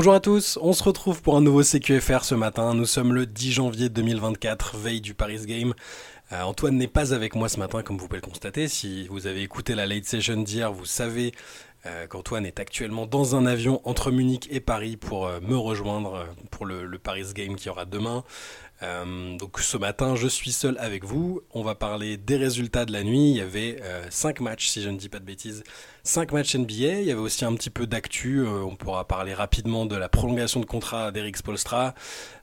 Bonjour à tous, on se retrouve pour un nouveau CQFR ce matin. Nous sommes le 10 janvier 2024, veille du Paris Game. Euh, Antoine n'est pas avec moi ce matin, comme vous pouvez le constater. Si vous avez écouté la late session d'hier, vous savez euh, qu'Antoine est actuellement dans un avion entre Munich et Paris pour euh, me rejoindre pour le, le, Paris Game qui aura demain. Euh, donc ce matin, je suis seul avec vous. On va parler des résultats de la nuit. Il y avait 5 matchs, si je ne dis pas de bêtises. 5 matchs NBA. Il y avait aussi un petit peu d'actu. on pourra parler rapidement de la prolongation de contrat d'Eric Spolstra,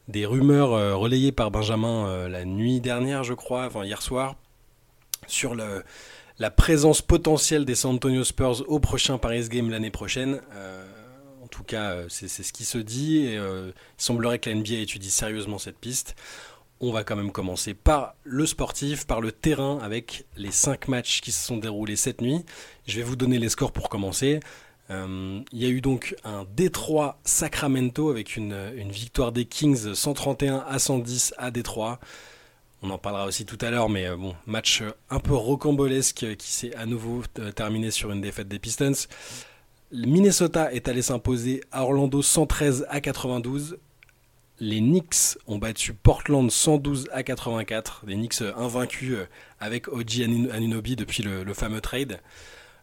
des rumeurs relayées par Benjamin la nuit dernière, je crois, enfin hier soir, sur la présence potentielle des San Antonio Spurs au prochain Paris Game l'année prochaine. Euh, en tout cas, euh, c'est ce qui se dit. Et, euh, il semblerait que la NBA étudie sérieusement cette piste. On va quand même commencer par le sportif, par le terrain, avec les 5 matchs qui se sont déroulés cette nuit. Je vais vous donner les scores pour commencer. il y a eu donc un Détroit Sacramento avec une, une victoire des Kings 131 à 110 à Détroit. On en parlera aussi tout à l'heure, mais euh, bon, match euh, un peu rocambolesque euh, qui s'est à nouveau terminé sur une défaite des Pistons. Minnesota est allé s'imposer à Orlando 113 à 92. Les Knicks ont battu Portland 112 à 84. Les Knicks invaincus avec OG Anunobi depuis le, fameux trade.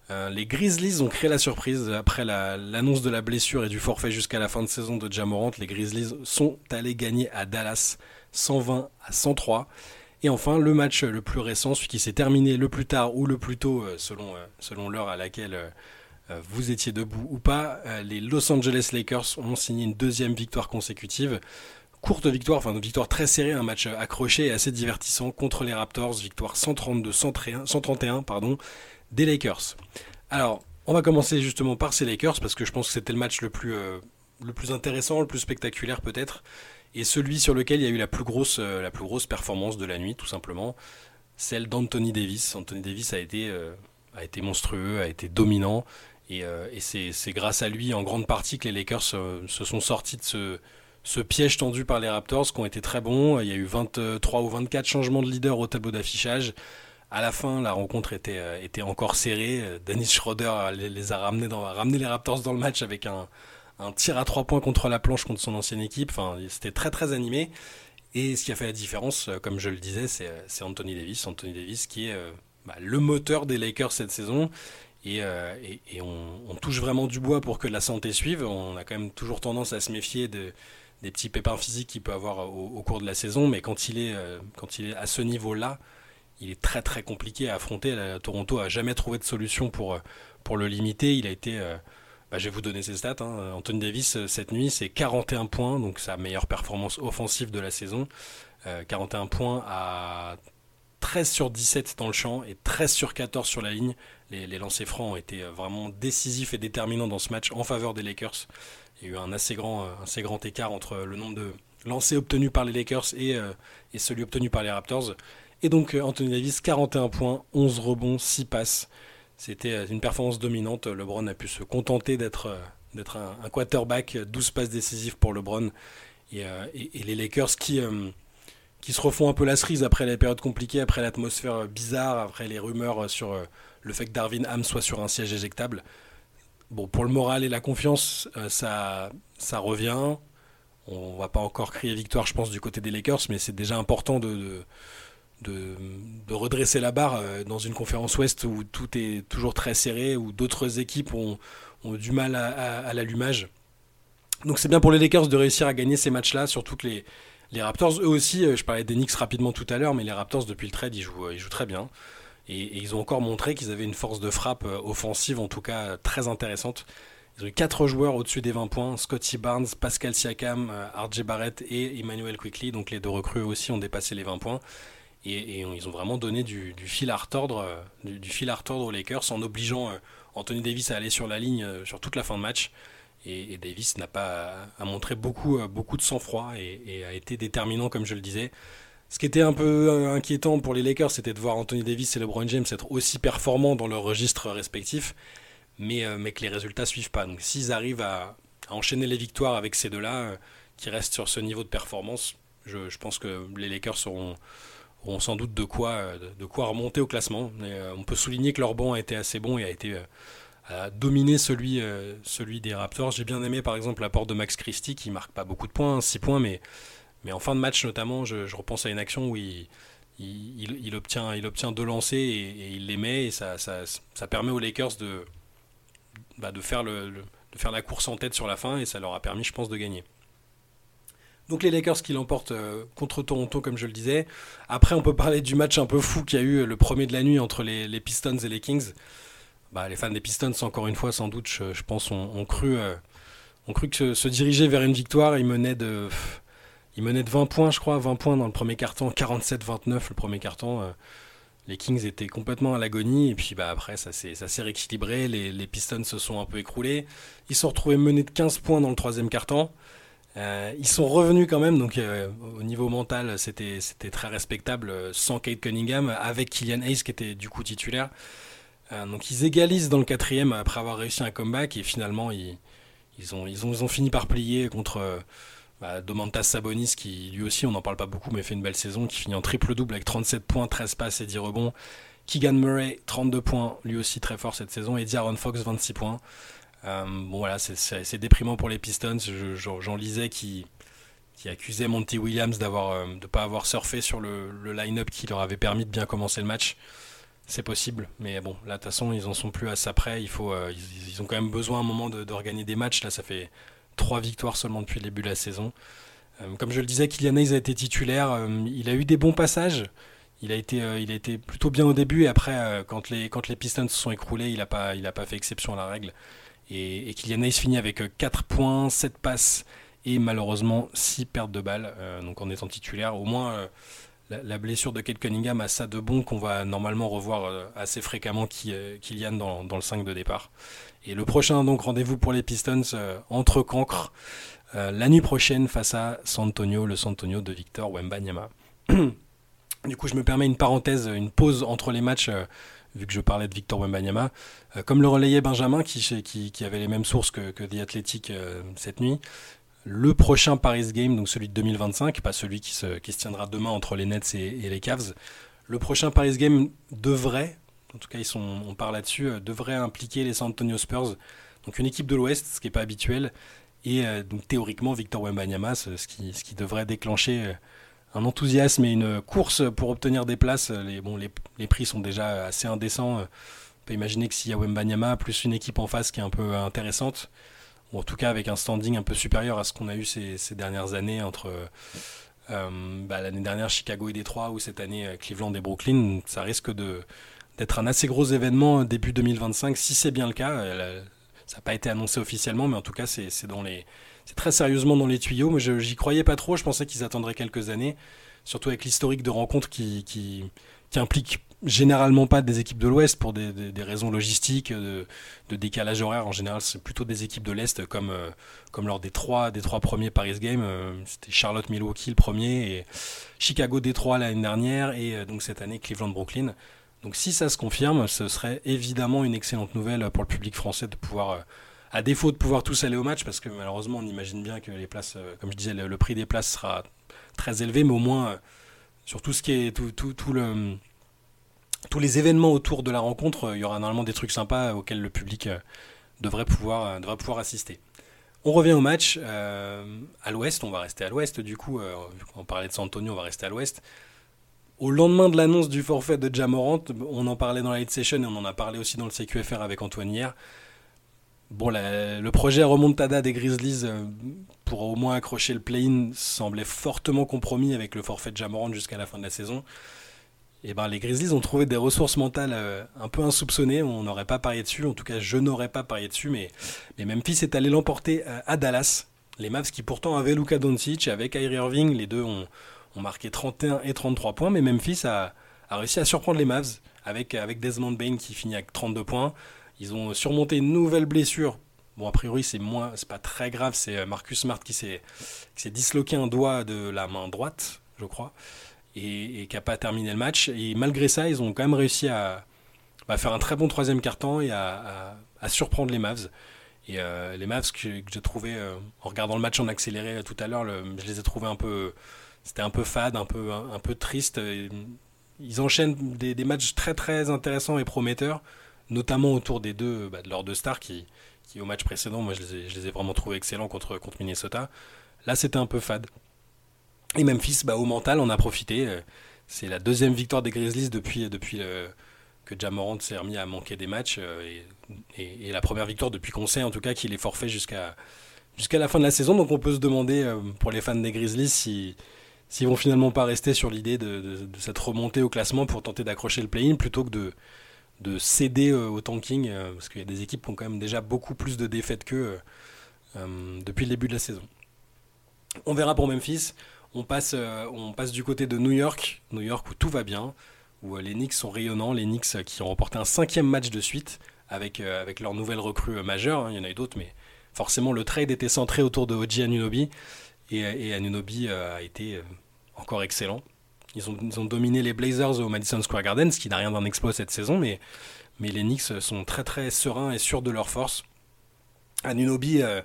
les Grizzlies ont créé la surprise après l'annonce de la blessure et du forfait jusqu'à la fin de saison de Jamorant. Les Grizzlies sont allés gagner à Dallas 120 à 103. Et enfin, le match le plus récent, celui qui s'est terminé le plus tard ou le plus tôt, euh, selon, euh, l'heure à laquelle euh, vous étiez debout ou pas, les Los Angeles Lakers ont signé une deuxième victoire consécutive. Courte victoire, enfin une victoire très serrée, un match accroché et assez divertissant contre les Raptors, victoire 132-131 pardon, des Lakers. Alors, on va commencer justement par ces Lakers parce que je pense que c'était le match le plus, plus intéressant, le plus spectaculaire peut-être et celui sur lequel il y a eu la plus grosse, euh, performance de la nuit, tout simplement, celle d'Anthony Davis. Anthony Davis euh, a été monstrueux, a été dominant, et, euh, c'est grâce à lui en grande partie que les Lakers se sont sortis de ce, piège tendu par les Raptors, qui ont été très bons. Il y a eu 23 ou 24 changements de leader au tableau d'affichage. À la fin, la rencontre était, était encore serrée. Dennis Schroeder les, a ramenés dans, ramené les Raptors dans le match avec un, tir à trois points contre la planche contre son ancienne équipe. Enfin, c'était très très animé. Et ce qui a fait la différence, euh, comme je le disais, c'est euh, Anthony Davis. Anthony Davis qui est euh, bah, le moteur des Lakers cette saison. Et, on, touche vraiment du bois pour que la santé suive. On a quand même toujours tendance à se méfier de, des petits pépins physiques qu'il peut avoir au, cours de la saison. Mais quand il est, quand il est à ce niveau-là, il est très très compliqué à affronter. Toronto a jamais trouvé de solution pour, pour le limiter. Il a été bah, je vais vous donner ses stats. Hein. Anthony Davis, euh, cette nuit, c'est 41 points, donc sa meilleure performance offensive de la saison. 41 euh, points à 13 sur 17 dans le champ et 13 sur 14 sur la ligne. Les, lancers francs ont été euh, vraiment décisifs et déterminants dans ce match en faveur des Lakers. Il y a eu un assez grand, grand écart entre le nombre de lancers obtenus par les Lakers et, celui obtenu par les Raptors. Et donc Anthony Davis, 41 points, 11 rebonds, 6 passes. C'était euh, une performance dominante. LeBron a pu se contenter d'être euh, un, quarterback, 12 passes décisives pour LeBron. Euh, et, les Lakers qui, qui se refont un peu la cerise après les périodes compliquées, après l'atmosphère bizarre, après les rumeurs sur le fait que Darvin Ham soit sur un siège éjectable. Bon, pour le moral et la confiance, ça, ça revient. On va pas encore crier victoire, je pense, du côté des Lakers, mais c'est déjà important de redresser la barre euh, dans une conférence ouest où tout est toujours très serré, où d'autres équipes ont, du mal à, l'allumage. Donc c'est bien pour les Lakers de réussir à gagner ces matchs-là, surtout que les, les Raptors, eux aussi, euh, je parlais des Knicks rapidement tout à l'heure, mais les Raptors depuis le trade, ils jouent, ils jouent très bien. Et, ils ont encore montré qu'ils avaient une force de frappe euh, offensive, en tout cas très intéressante. Ils ont eu 4 joueurs au-dessus des 20 points, Scotty Barnes, Pascal Siakam, RJ Barrett et Emmanuel Quickly, donc les deux recrues aussi ont dépassé les 20 points. Et, ils ont vraiment donné du, fil à retordre, euh, du, fil à retordre aux Lakers en obligeant euh, Anthony Davis à aller sur la ligne euh, sur toute la fin de match. Et, Davis n'a pas a montré beaucoup, beaucoup de sang-froid et, a été déterminant, comme je le disais. Ce qui était un peu inquiétant pour les Lakers, c'était de voir Anthony Davis et LeBron James être aussi performants dans leurs registres respectifs, mais, mais que les résultats suivent pas. Donc s'ils arrivent à, enchaîner les victoires avec ces deux-là, qui restent sur ce niveau de performance, je, pense que les Lakers seront auront sans doute de quoi, de quoi remonter au classement. Euh, on peut souligner que leur banc a été assez bon et a été, euh, a dominé celui, celui des Raptors. J'ai bien aimé par exemple l'apport de Max Christie qui marque pas beaucoup de points, 6 points, mais, en fin de match notamment, je, repense à une action où il, obtient, il obtient deux lancers et, il les met et ça, permet aux Lakers de, bah, faire la course en tête sur la fin et ça leur a permis, je pense, de gagner. Donc les Lakers qui l'emportent euh, contre Toronto, comme je le disais. Après, on peut parler du match un peu fou qu'il y a eu le premier de la nuit entre les Pistons et les Kings. Bah, les fans des Pistons, encore une fois, sans doute, je, pense, ont, cru, euh, ont cru que se, diriger vers une victoire, ils menaient de... Il menait de 20 points, je crois, 20 points dans le premier carton, 47-29 le premier carton. Euh, les Kings étaient complètement à l'agonie, et puis bah, après, ça s'est rééquilibré. Les, Pistons se sont un peu écroulés. Ils se sont retrouvés menés de 15 points dans le troisième carton. Euh, ils sont revenus quand même, donc euh, au niveau mental, c'était très respectable sans Kate Cunningham, avec Killian Hayes qui était du coup titulaire. Donc ils égalisent dans le quatrième après avoir réussi un comeback, et finalement, ils, ils, ont, ils, ont, ils ont fini par plier contre bah, Domantas Sabonis, qui lui aussi, on n'en parle pas beaucoup, mais fait une belle saison, qui finit en triple-double avec 37 points, 13 passes et 10 rebonds. Keegan Murray, 32 points, lui aussi très fort cette saison, et D'Aaron Fox, 26 points. Euh, bon voilà, c'est déprimant pour les Pistons. J'en lisais qui, qui accusait Monty Williams d'avoir euh, de pas avoir surfé sur le, line-up qui leur avait permis de bien commencer le match. C'est possible, mais bon, là de toute façon ils en sont plus à ça près. Il faut, euh, ils, ont quand même besoin un moment de, regagner des matchs. Là, ça fait trois victoires seulement depuis le début de la saison. Euh, comme je le disais, Kylian Hayes a été titulaire. Euh, il a eu des bons passages. Il a été, il a été plutôt bien au début et après, quand, les, quand les Pistons se sont écroulés, il n'a pas, pas fait exception à la règle. Et, et Kylian Hayes finit avec 4 points, 7 passes et malheureusement 6 pertes de balles. donc en étant titulaire, au moins la, blessure de Kate Cunningham a ça de bon qu'on va normalement revoir assez fréquemment Kylian dans, dans, le 5 de départ. Et le prochain donc rendez-vous pour les Pistons euh, entre Cancre euh, la nuit prochaine face à San Antonio, le San Antonio de Victor Wembanyama. du coup, je me permets une parenthèse, une pause entre les matchs, euh, vu que je parlais de Victor Wembanyama. comme le relayait Benjamin, qui, qui, qui, avait les mêmes sources que, que The Athletic cette nuit, le prochain Paris Game, donc celui de 2025, pas celui qui se, tiendra demain entre les Nets et, et les Cavs, le prochain Paris Game devrait, en tout cas ils sont, on parle là-dessus, euh, devrait impliquer les San Antonio Spurs, donc une équipe de l'Ouest, ce qui n'est pas habituel, et euh, donc théoriquement Victor Wembanyama, ce qui, ce qui devrait déclencher euh, un enthousiasme et une course pour obtenir des places. Les, bon, les, les prix sont déjà assez indécents. On peut imaginer que s'il y a Wembanyama plus une équipe en face qui est un peu intéressante, en tout cas avec un standing un peu supérieur à ce qu'on a eu ces, dernières années entre bah, l'année dernière Chicago et Détroit ou cette année Cleveland et Brooklyn, ça risque d'être un assez gros événement début 2025, si c'est bien le cas. Ça n'a pas été annoncé officiellement, mais en tout cas, c'est très sérieusement dans les tuyaux. Mais j'y croyais pas trop. Je pensais qu'ils attendraient quelques années, surtout avec l'historique de rencontres qui implique généralement pas des équipes de l'Ouest pour des, raisons logistiques, de, décalage horaire. En général, c'est plutôt des équipes de l'Est, comme, euh, comme lors des trois, des trois premiers Paris Games. Euh, c'était Charlotte Milwaukee le premier, et Chicago Détroit l'année dernière, et euh, donc cette année Cleveland Brooklyn. Donc si ça se confirme, ce serait évidemment une excellente nouvelle pour le public français de pouvoir, à défaut de pouvoir tous aller au match, parce que malheureusement on imagine bien que les places, comme je disais, le, prix des places sera très élevé, mais au moins sur tout ce qui est tout, tout, tout le, tous les événements autour de la rencontre, il y aura normalement des trucs sympas auxquels le public devrait pouvoir, devrait pouvoir assister. On revient au match à l'ouest, on va rester à l'ouest du coup, on parlait de San Antonio, on va rester à l'ouest. Au lendemain de l'annonce du forfait de Jamorant, on en parlait dans la Late Session et on en a parlé aussi dans le CQFR avec Antoine hier. Bon, le projet remontada des Grizzlies euh, pour au moins accrocher le play-in semblait fortement compromis avec le forfait de Jamorant jusqu'à la fin de la saison. Et eh ben, les Grizzlies ont trouvé des ressources mentales euh, un peu insoupçonnées. On n'aurait pas parié dessus. En tout cas, je n'aurais pas parié dessus. Mais, Memphis est allé l'emporter euh, à Dallas. Les Mavs qui pourtant avaient Luka Doncic avec Kyrie Irving, les deux ont, marqué 31 et 33 points, mais Memphis a, réussi à surprendre les Mavs avec, avec Desmond Bain qui finit avec 32 points. Ils ont surmonté une nouvelle blessure. Bon, a priori, c'est moins, c'est pas très grave. C'est euh, Marcus Smart qui s'est disloqué un doigt de la main droite, je crois, et, qui n'a pas terminé le match. Et malgré ça, ils ont quand même réussi à, bah, faire un très bon troisième quart-temps et à, surprendre les Mavs. Et euh, les Mavs que, j'ai trouvé, euh, en regardant le match en accéléré tout à l'heure, je les ai trouvés un peu c'était un peu fade, un peu, un, peu triste. Ils enchaînent des, matchs très très intéressants et prometteurs, notamment autour des deux, bah, de leurs deux stars qui, qui au match précédent, moi je les ai, je les ai vraiment trouvés excellents contre, contre Minnesota. Là c'était un peu fade. Et Memphis, bah, au mental, on a profité. C'est la deuxième victoire des Grizzlies depuis, depuis que Jamorant s'est remis à manquer des matchs. Et, la première victoire depuis qu'on sait en tout cas qu'il est forfait jusqu'à la fin de la saison. Donc on peut se demander pour les fans des Grizzlies si s'ils vont finalement pas rester sur l'idée de, cette remontée au classement pour tenter d'accrocher le play-in plutôt que de, de céder euh, au tanking, euh, parce qu'il y a des équipes qui ont quand même déjà beaucoup plus de défaites qu'eux euh, depuis le début de la saison. On verra pour Memphis. On passe, on passe du côté de New York, New York où tout va bien, où les Knicks sont rayonnants, les Knicks qui ont remporté un cinquième match de suite avec, leur nouvelle recrue majeure, hein, il y en a eu d'autres, mais forcément le trade était centré autour de Oji Anunobi, et, et Anunobi a été encore excellent. Ils ont, dominé les Blazers au Madison Square Garden, ce qui n'a rien d'un exploit cette saison, mais, les Knicks sont très très sereins et sûrs de leur force. Anunobi, euh,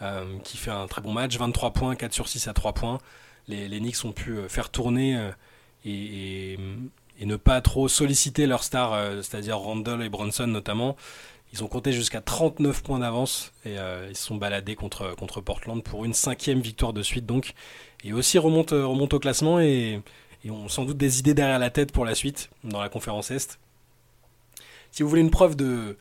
euh, qui fait un très bon match, 23 points, 4 sur 6 à 3 points. Les, Knicks ont pu euh, faire tourner et, et, ne pas trop solliciter leurs stars, c'est-à-dire Randall et Bronson notamment. Ils ont compté jusqu'à 39 points d'avance et ils se sont baladés contre, contre Portland pour une cinquième victoire de suite donc et aussi remonte, euh, remonte au classement et, ont sans doute des idées derrière la tête pour la suite dans la conférence Est. Si vous voulez une preuve de,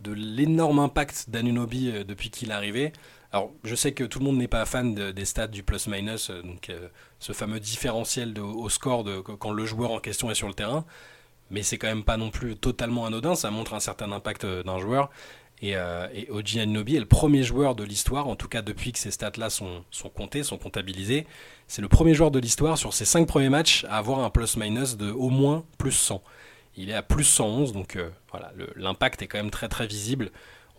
de l'énorme impact d'Anunobi euh, depuis qu'il est arrivé, alors je sais que tout le monde n'est pas fan des stats du plus-minus, euh, donc ce fameux différentiel de, au score quand le joueur en question est sur le terrain, mais c'est quand même pas non plus totalement anodin, ça montre un certain impact d'un joueur. Et, euh, et est le premier joueur de l'histoire, en tout cas depuis que ces stats-là sont, comptés, sont comptabilisés. C'est le premier joueur de l'histoire sur ses 5 premiers matchs à avoir un plus-minus de au moins plus 100. Il est à plus 111, donc euh, voilà, l'impact est quand même très très visible.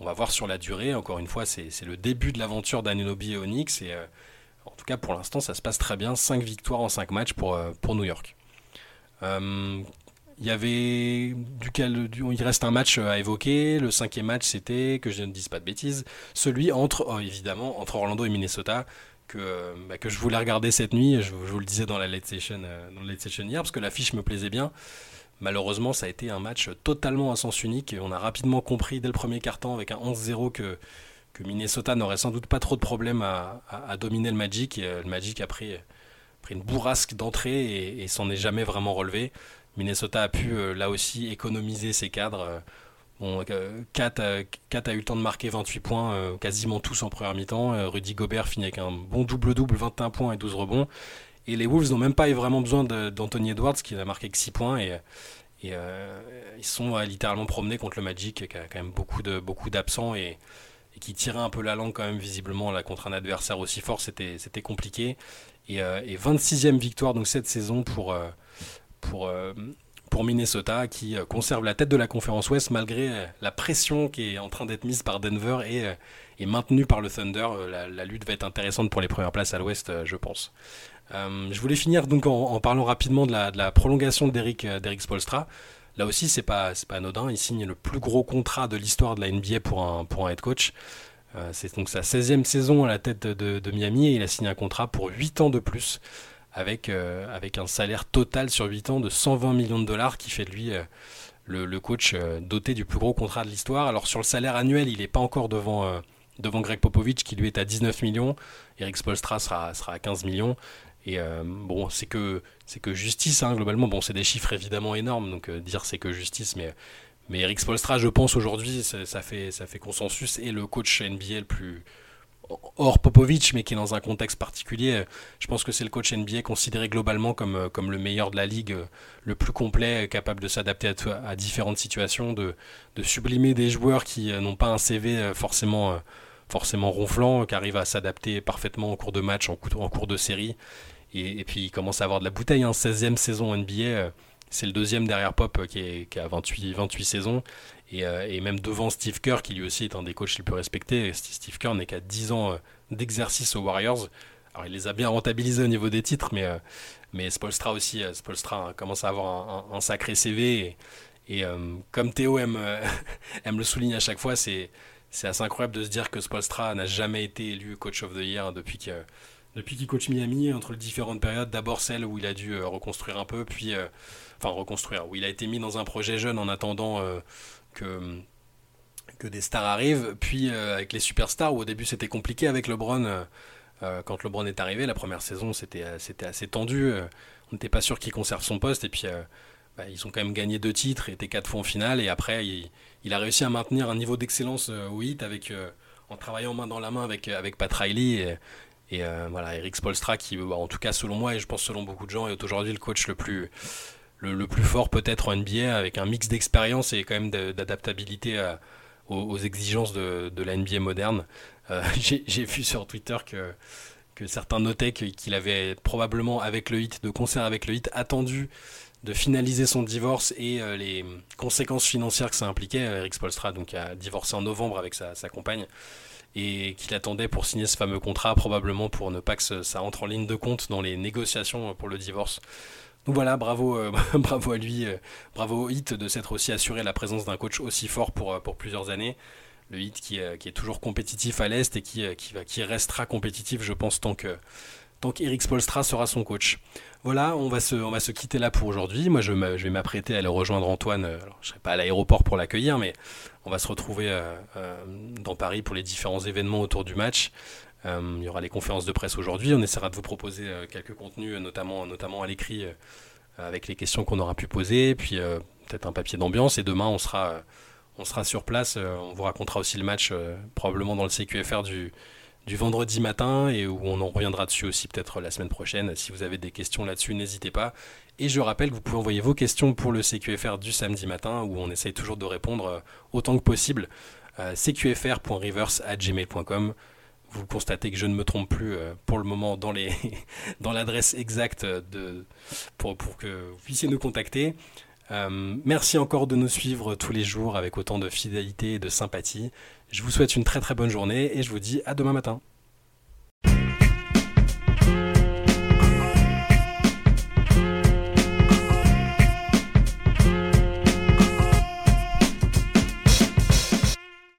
On va voir sur la durée, encore une fois, c'est le début de l'aventure d'Anunobi et Onyx. Et euh, en tout cas, pour l'instant, ça se passe très bien. 5 victoires en 5 matchs pour, pour New York. Il y avait duquel il reste un match à évoquer. Le cinquième match, c'était que je ne dise pas de bêtises, celui entre évidemment entre Orlando et Minnesota que, bah, que je voulais regarder cette nuit. Je, vous le disais dans la late session euh, dans la late session hier parce que l'affiche me plaisait bien. Malheureusement, ça a été un match totalement à sens unique on a rapidement compris dès le premier quart-temps avec un 11-0 que que Minnesota n'aurait sans doute pas trop de problèmes à, dominer le Magic. Euh, le Magic a pris, pris une bourrasque d'entrée et, s'en est jamais vraiment relevé. Minnesota a pu euh, là aussi économiser ses cadres. Bon, 4, euh, a eu le temps de marquer 28 points, quasiment tous en première mi-temps. Rudy Gobert finit avec un bon double-double, 21 points et 12 rebonds. Et les Wolves n'ont même pas eu vraiment besoin d'Anthony Edwards, qui n'a marqué que 6 points. Et, et ils sont littéralement promenés contre le Magic, qui a quand même beaucoup de beaucoup d'absents et, qui tirait un peu la langue quand même visiblement là contre un adversaire aussi fort. C'était compliqué. Et, et, 26e victoire donc cette saison pour pour, euh, pour Minnesota qui euh, conserve la tête de la conférence Ouest malgré euh, la pression qui est en train d'être mise par Denver et maintenue par le Thunder. La, lutte va être intéressante pour les premières places à l'Ouest, je pense. Je voulais finir donc en, parlant rapidement de la, prolongation d'Eric Spolstra. Là aussi, c'est pas, pas anodin. Il signe le plus gros contrat de l'histoire de la NBA pour un, head coach. c'est donc sa 16e saison à la tête de, Miami et il a signé un contrat pour 8 ans de plus avec, euh, un salaire total sur 8 ans de 120 millions de dollars qui fait de lui euh, le, coach euh, doté du plus gros contrat de l'histoire. Alors sur le salaire annuel, il n'est pas encore devant, Greg Popovich qui lui est à 19 millions. Eric Spolstra sera à 15 millions. Et bon, c'est que, c'est que justice, hein, globalement. Bon, c'est des chiffres évidemment énormes, donc dire c'est que justice, mais, mais Eric Spolstra, je pense aujourd'hui, ça, fait, ça fait consensus, et le coach NBA le plus, hors Popovic, mais qui est dans un contexte particulier. Je pense que c'est le coach NBA considéré globalement comme, euh, comme le meilleur de la ligue, euh, le plus complet, capable de s'adapter à, à, différentes situations, de, de, sublimer des joueurs qui euh, n'ont pas un CV forcément, forcément ronflant, qui arrivent à s'adapter parfaitement en cours de match, en cours de série. Et, puis il commence à avoir de la bouteille, hein, 16e saison NBA. C'est le deuxième derrière Pop qui, est, qui a 28, 28 saisons. Euh, et, même devant Steve Kerr, qui lui aussi est un des coachs les plus respectés. Steve Kerr n'est qu'à 10 ans euh, d'exercice aux Warriors. Alors il les a bien rentabilisés au niveau des titres, mais, euh, mais Spolstra aussi, Spolstra commence à avoir un, sacré CV. Et, comme Théo aime, aime le souligner à chaque fois, c'est assez incroyable de se dire que Spolstra n'a jamais été élu coach of the year depuis qu'il depuis qu'il coach Miami entre les différentes périodes. D'abord celle où il a dû reconstruire un peu, puis enfin reconstruire, où il a été mis dans un projet jeune en attendant que, que des stars arrivent. Puis avec les superstars, où au début c'était compliqué avec LeBron. quand LeBron est arrivé, la première saison, c'était assez tendu. on n'était pas sûr qu'il conserve son poste. Et puis, bah, ils ont quand même gagné deux titres, étaient quatre fois en finale. Et après, il, a réussi à maintenir un niveau d'excellence au hit avec, en travaillant main dans la main avec, avec Pat Riley. Et, voilà, Eric Spolstra, qui, bah, en tout cas, selon moi, et je pense selon beaucoup de gens, est aujourd'hui le coach le plus, le, plus fort peut-être en NBA, avec un mix d'expérience et quand même d'adaptabilité aux, exigences de, la NBA moderne. Euh, j'ai vu sur Twitter que, que certains notaient qu'il avait probablement, avec le hit, de concert avec le hit, attendu de finaliser son divorce et euh, les conséquences financières que ça impliquait. Euh, Eric Spolstra donc, a divorcé en novembre avec sa, compagne et qu'il attendait pour signer ce fameux contrat, probablement pour ne pas que ça entre en ligne de compte dans les négociations pour le divorce. Donc voilà, bravo, euh, bravo à lui, euh, bravo au Hit de s'être aussi assuré la présence d'un coach aussi fort pour, euh, pour plusieurs années. Le Hit qui, qui est toujours compétitif à l'Est et qui, qui, qui restera compétitif, je pense, tant que tant qu'Eric Spolstra sera son coach. Voilà, on va se, on va se quitter là pour aujourd'hui. Moi, je, vais m'apprêter à aller rejoindre Antoine. Alors, je ne serai pas à l'aéroport pour l'accueillir, mais on va se retrouver dans Paris pour les différents événements autour du match. Euh, il y aura les conférences de presse aujourd'hui. On essaiera de vous proposer euh, quelques contenus, notamment, notamment à l'écrit, euh, avec les questions qu'on aura pu poser, puis peut-être un papier d'ambiance. Et demain, on sera, on sera sur place. on vous racontera aussi le match, probablement dans le CQFR du, du vendredi matin, et où on en reviendra dessus aussi peut-être la semaine prochaine. Si vous avez des questions là-dessus, n'hésitez pas. Et je rappelle que vous pouvez envoyer vos questions pour le CQFR du samedi matin, où on essaye toujours de répondre autant que possible. cqfr.reverse.gmail.com vous constatez que je ne me trompe plus euh, pour le moment dans, les dans l'adresse exacte de, pour, pour, que vous puissiez nous contacter. Euh, merci encore de nous suivre tous les jours avec autant de fidélité et de sympathie. Je vous souhaite une très très bonne journée et je vous dis à demain matin.